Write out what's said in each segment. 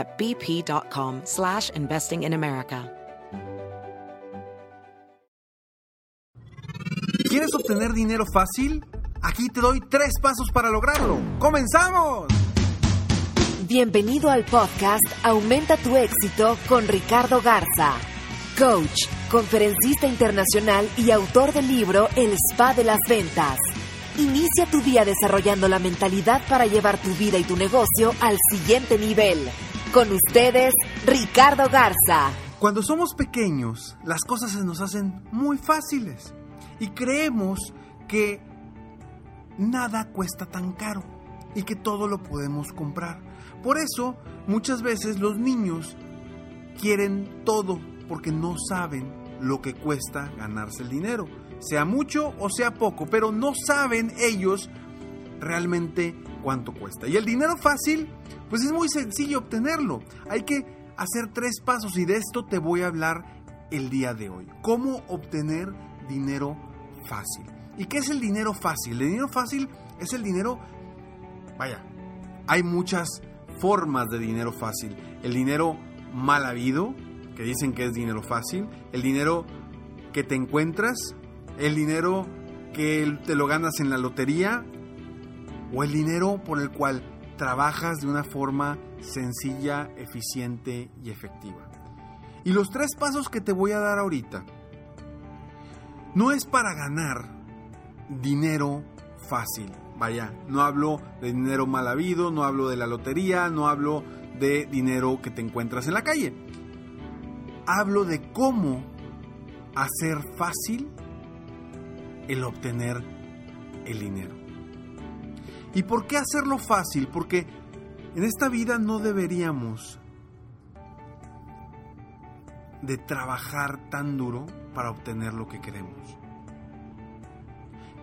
at bp.com slash investing in America. ¿Quieres obtener dinero fácil? Aquí te doy tres pasos para lograrlo. ¡Comenzamos! Bienvenido al podcast Aumenta tu éxito con Ricardo Garza, coach, conferencista internacional y autor del libro El Spa de las Ventas. Inicia tu día desarrollando la mentalidad para llevar tu vida y tu negocio al siguiente nivel. Con ustedes, Ricardo Garza. Cuando somos pequeños, las cosas se nos hacen muy fáciles y creemos que nada cuesta tan caro y que todo lo podemos comprar. Por eso, muchas veces los niños quieren todo porque no saben lo que cuesta ganarse el dinero, sea mucho o sea poco, pero no saben ellos realmente cuánto cuesta. Y el dinero fácil, pues es muy sencillo obtenerlo. Hay que hacer tres pasos y de esto te voy a hablar el día de hoy. ¿Cómo obtener dinero fácil? ¿Y qué es el dinero fácil? El dinero fácil es el dinero, vaya, hay muchas formas de dinero fácil. El dinero mal habido, que dicen que es dinero fácil. El dinero que te encuentras. El dinero que te lo ganas en la lotería. O el dinero por el cual trabajas de una forma sencilla, eficiente y efectiva. Y los tres pasos que te voy a dar ahorita no es para ganar dinero fácil. Vaya, no hablo de dinero mal habido, no hablo de la lotería, no hablo de dinero que te encuentras en la calle. Hablo de cómo hacer fácil el obtener el dinero. ¿Y por qué hacerlo fácil? Porque en esta vida no deberíamos de trabajar tan duro para obtener lo que queremos.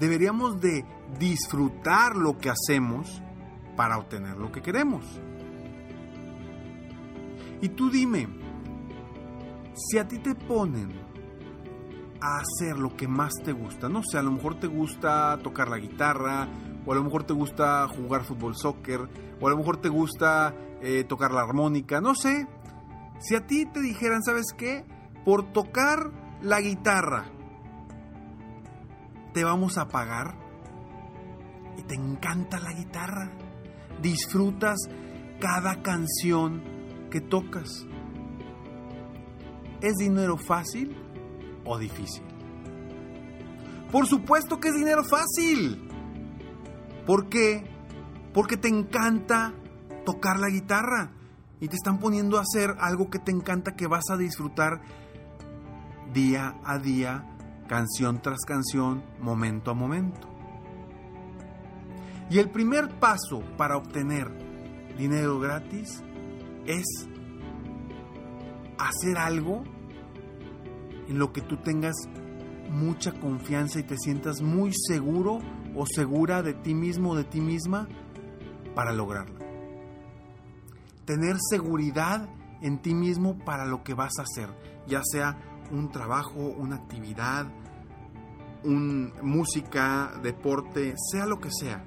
Deberíamos de disfrutar lo que hacemos para obtener lo que queremos. Y tú dime, si a ti te ponen a hacer lo que más te gusta, no sé, a lo mejor te gusta tocar la guitarra, o a lo mejor te gusta jugar fútbol, soccer, o a lo mejor te gusta eh, tocar la armónica, no sé. Si a ti te dijeran, ¿sabes qué? Por tocar la guitarra, te vamos a pagar. Y te encanta la guitarra. Disfrutas cada canción que tocas. ¿Es dinero fácil o difícil? Por supuesto que es dinero fácil. ¿Por qué? Porque te encanta tocar la guitarra y te están poniendo a hacer algo que te encanta que vas a disfrutar día a día, canción tras canción, momento a momento. Y el primer paso para obtener dinero gratis es hacer algo en lo que tú tengas mucha confianza y te sientas muy seguro o segura de ti mismo o de ti misma para lograrlo. Tener seguridad en ti mismo para lo que vas a hacer, ya sea un trabajo, una actividad, un, música, deporte, sea lo que sea.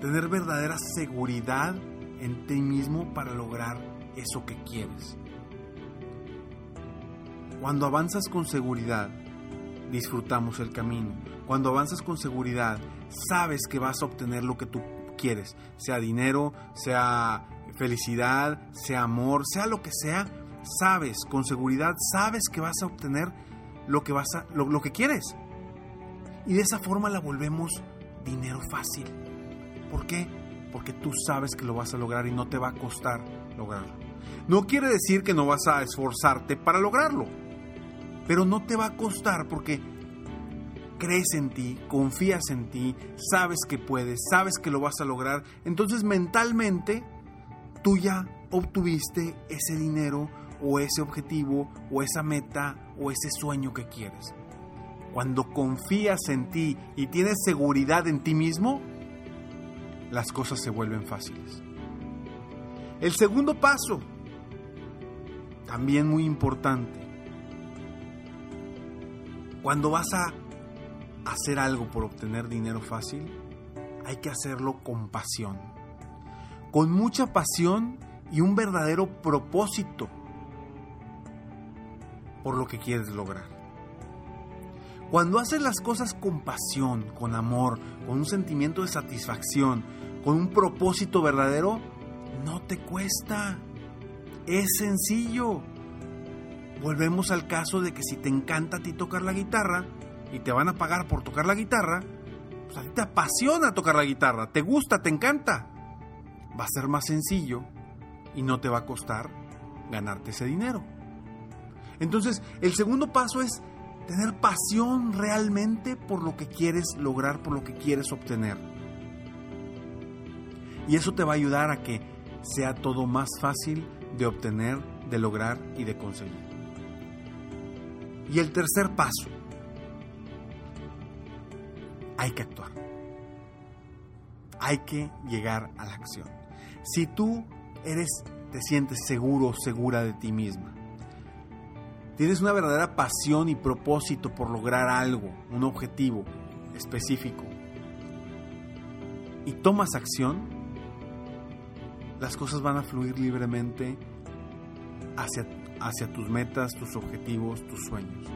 Tener verdadera seguridad en ti mismo para lograr eso que quieres. Cuando avanzas con seguridad, disfrutamos el camino. Cuando avanzas con seguridad, sabes que vas a obtener lo que tú quieres, sea dinero, sea felicidad, sea amor, sea lo que sea, sabes, con seguridad, sabes que vas a obtener lo que, vas a, lo, que quieres. Y de esa forma la volvemos dinero fácil. ¿Por qué? Porque tú sabes que lo vas a lograr y no te va a costar lograrlo. No quiere decir que no vas a esforzarte para lograrlo, pero no te va a costar porque crees en ti, confías en ti, sabes que puedes, sabes que lo vas a lograr. Entonces mentalmente tú ya obtuviste ese dinero o ese objetivo o esa meta o ese sueño que quieres. Cuando confías en ti y tienes seguridad en ti mismo, las cosas se vuelven fáciles. El segundo paso, también muy importante, cuando vas a hacer algo por obtener dinero fácil, hay que hacerlo con pasión. Con mucha pasión y un verdadero propósito por lo que quieres lograr. Cuando haces las cosas con pasión, con amor, con un sentimiento de satisfacción, con un propósito verdadero, no te cuesta. Es sencillo. Volvemos al caso de que si te encanta a ti tocar la guitarra y te van a pagar por tocar la guitarra, pues a ti te apasiona tocar la guitarra, te gusta, te encanta. Va a ser más sencillo y no te va a costar ganarte ese dinero. Entonces, el segundo paso es tener pasión realmente por lo que quieres lograr, por lo que quieres obtener. Y eso te va a ayudar a que sea todo más fácil de obtener, de lograr y de conseguir. Y el tercer paso, hay que actuar. Hay que llegar a la acción. Si tú eres, te sientes seguro, segura de ti misma, tienes una verdadera pasión y propósito por lograr algo, un objetivo específico, y tomas acción, las cosas van a fluir libremente hacia, hacia tus metas, tus objetivos, tus sueños.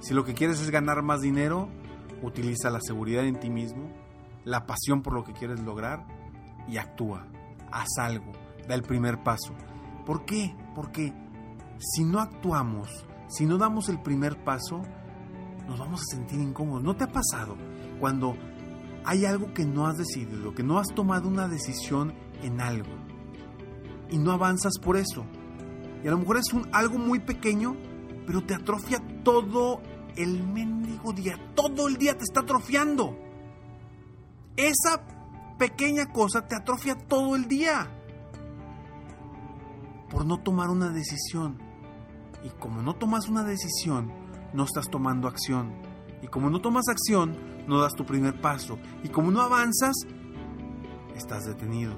Si lo que quieres es ganar más dinero, utiliza la seguridad en ti mismo, la pasión por lo que quieres lograr y actúa. Haz algo, da el primer paso. ¿Por qué? Porque si no actuamos, si no damos el primer paso, nos vamos a sentir incómodos. ¿No te ha pasado cuando hay algo que no has decidido, que no has tomado una decisión en algo y no avanzas por eso? Y a lo mejor es un, algo muy pequeño, pero te atrofia todo el mendigo día. Todo el día te está atrofiando. Esa pequeña cosa te atrofia todo el día por no tomar una decisión. Y como no tomas una decisión, no estás tomando acción. Y como no tomas acción, no das tu primer paso. Y como no avanzas, estás detenido.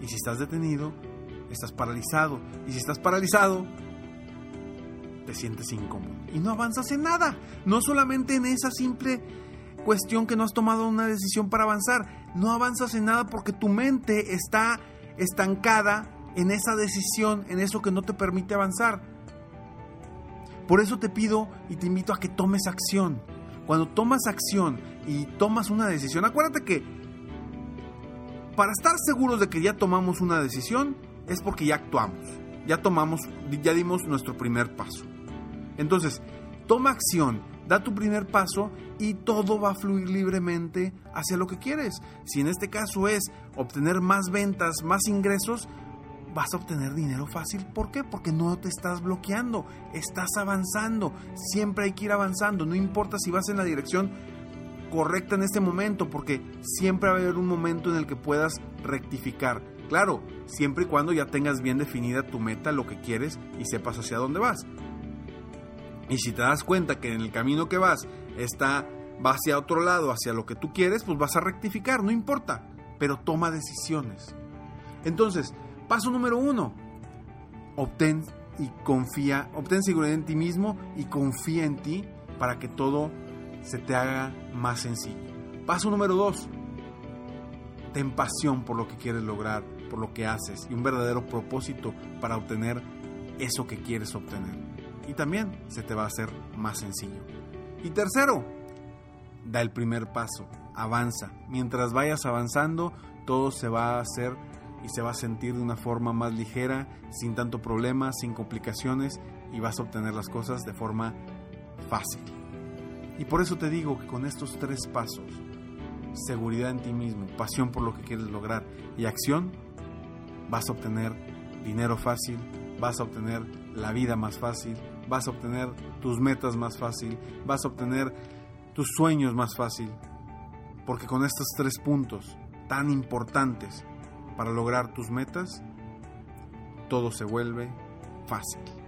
Y si estás detenido, estás paralizado. Y si estás paralizado, te sientes incómodo. Y no avanzas en nada. No solamente en esa simple cuestión que no has tomado una decisión para avanzar. No avanzas en nada porque tu mente está estancada en esa decisión, en eso que no te permite avanzar. Por eso te pido y te invito a que tomes acción. Cuando tomas acción y tomas una decisión, acuérdate que para estar seguros de que ya tomamos una decisión es porque ya actuamos, ya tomamos, ya dimos nuestro primer paso. Entonces, toma acción, da tu primer paso y todo va a fluir libremente hacia lo que quieres. Si en este caso es obtener más ventas, más ingresos, vas a obtener dinero fácil. ¿Por qué? Porque no te estás bloqueando, estás avanzando. Siempre hay que ir avanzando, no importa si vas en la dirección correcta en este momento, porque siempre va a haber un momento en el que puedas rectificar. Claro, siempre y cuando ya tengas bien definida tu meta, lo que quieres y sepas hacia dónde vas. Y si te das cuenta que en el camino que vas está va hacia otro lado, hacia lo que tú quieres, pues vas a rectificar, no importa, pero toma decisiones. Entonces, Paso número uno, obtén y confía, obtén seguridad en ti mismo y confía en ti para que todo se te haga más sencillo. Paso número dos, ten pasión por lo que quieres lograr, por lo que haces y un verdadero propósito para obtener eso que quieres obtener. Y también se te va a hacer más sencillo. Y tercero, da el primer paso, avanza. Mientras vayas avanzando, todo se va a hacer y se va a sentir de una forma más ligera, sin tanto problema, sin complicaciones y vas a obtener las cosas de forma fácil. Y por eso te digo que con estos tres pasos, seguridad en ti mismo, pasión por lo que quieres lograr y acción, vas a obtener dinero fácil, vas a obtener la vida más fácil, vas a obtener tus metas más fácil, vas a obtener tus sueños más fácil. Porque con estos tres puntos tan importantes para lograr tus metas, todo se vuelve fácil.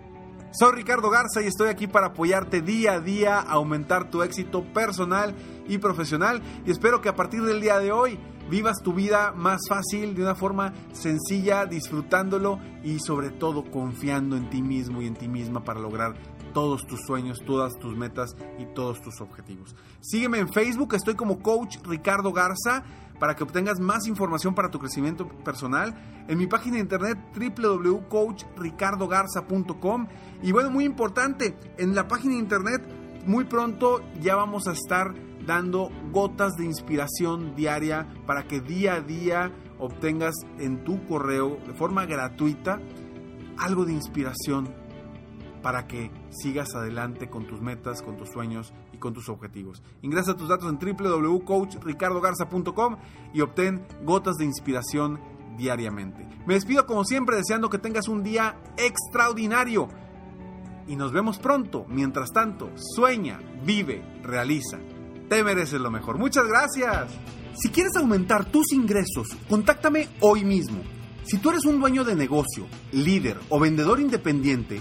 Soy Ricardo Garza y estoy aquí para apoyarte día a día a aumentar tu éxito personal y profesional y espero que a partir del día de hoy vivas tu vida más fácil, de una forma sencilla, disfrutándolo y sobre todo confiando en ti mismo y en ti misma para lograr todos tus sueños, todas tus metas y todos tus objetivos. Sígueme en Facebook, estoy como coach Ricardo Garza para que obtengas más información para tu crecimiento personal en mi página de internet www.coachricardogarza.com y bueno, muy importante, en la página de internet muy pronto ya vamos a estar dando gotas de inspiración diaria para que día a día obtengas en tu correo de forma gratuita algo de inspiración para que sigas adelante con tus metas, con tus sueños y con tus objetivos. Ingresa tus datos en www.coachricardogarza.com y obtén gotas de inspiración diariamente. Me despido como siempre deseando que tengas un día extraordinario y nos vemos pronto. Mientras tanto, sueña, vive, realiza. Te mereces lo mejor. Muchas gracias. Si quieres aumentar tus ingresos, contáctame hoy mismo. Si tú eres un dueño de negocio, líder o vendedor independiente,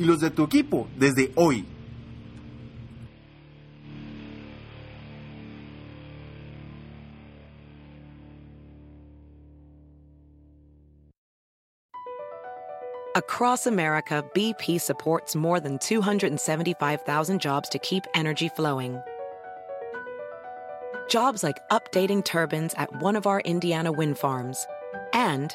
y los de tu equipo desde hoy. Across America, BP supports more than 275,000 jobs to keep energy flowing. Jobs like updating turbines at one of our Indiana wind farms and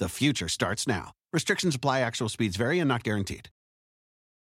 The future starts now. Restrictions apply, actual speeds vary and not guaranteed.